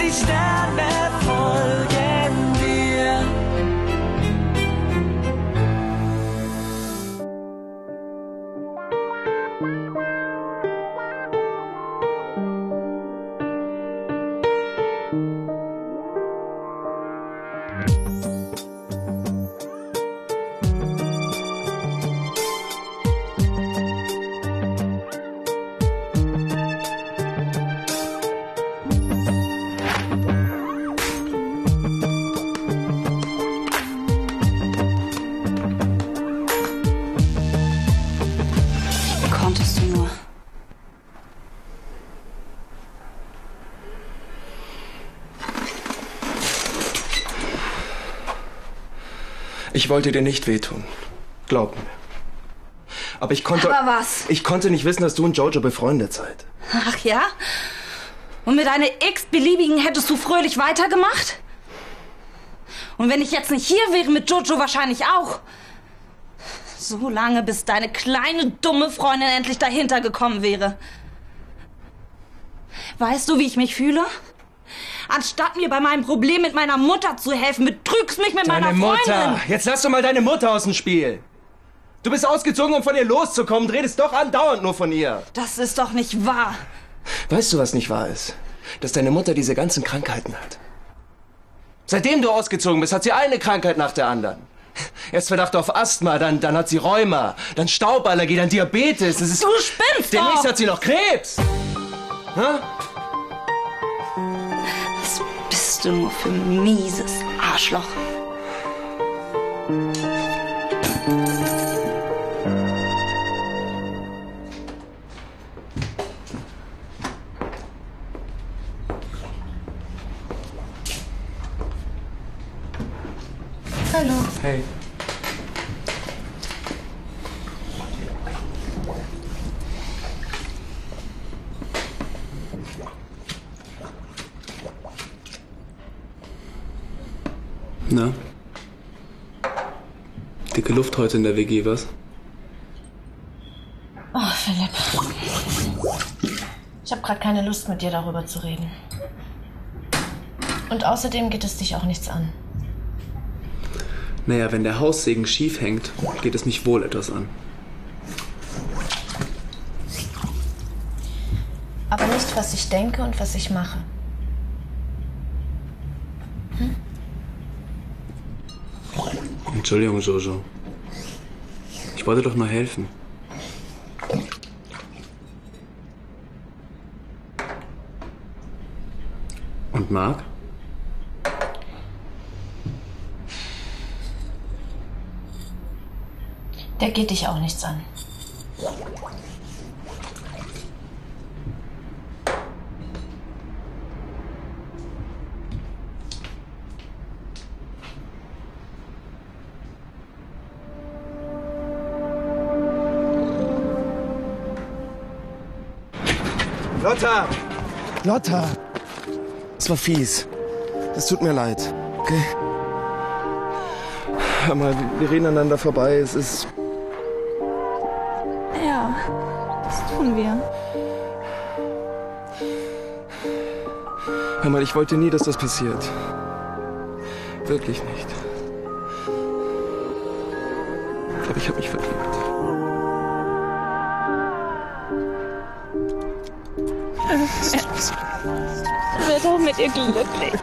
these. Ich wollte dir nicht wehtun. Glaub mir. Aber ich konnte. Aber was? Ich konnte nicht wissen, dass du und Jojo befreundet seid. Ach ja? Und mit einer x-beliebigen hättest du fröhlich weitergemacht? Und wenn ich jetzt nicht hier wäre, mit Jojo wahrscheinlich auch. So lange, bis deine kleine, dumme Freundin endlich dahinter gekommen wäre. Weißt du, wie ich mich fühle? Anstatt mir bei meinem Problem mit meiner Mutter zu helfen, betrügst mich mit Deine meiner Freundin. Mutter! Jetzt lass doch mal deine Mutter aus dem Spiel! Du bist ausgezogen, um von ihr loszukommen, und redest doch andauernd nur von ihr. Das ist doch nicht wahr. Weißt du, was nicht wahr ist? Dass deine Mutter diese ganzen Krankheiten hat. Seitdem du ausgezogen bist, hat sie eine Krankheit nach der anderen. Erst Verdacht auf Asthma, dann, dann hat sie Rheuma, dann Stauballergie, dann Diabetes. Das ist Du spinnst Demnächst doch! hat sie noch Krebs. Hä? Bist du nur für mieses Arschloch? Hallo. Hey. Na? Dicke Luft heute in der WG, was? Oh, Philipp. Ich habe gerade keine Lust, mit dir darüber zu reden. Und außerdem geht es dich auch nichts an. Naja, wenn der Haussegen schief hängt, geht es mich wohl etwas an. Aber nicht, was ich denke und was ich mache. Entschuldigung, Jojo. Ich wollte doch nur helfen. Und Marc? Der geht dich auch nichts an. Lotta! Lotta! Es war fies. Es tut mir leid. Okay? Hör mal, wir reden aneinander vorbei. Es ist. Ja, das tun wir. Hör mal, ich wollte nie, dass das passiert. Wirklich nicht. Ich glaube, ich habe mich verliebt. Wird auch mit ihr glücklich.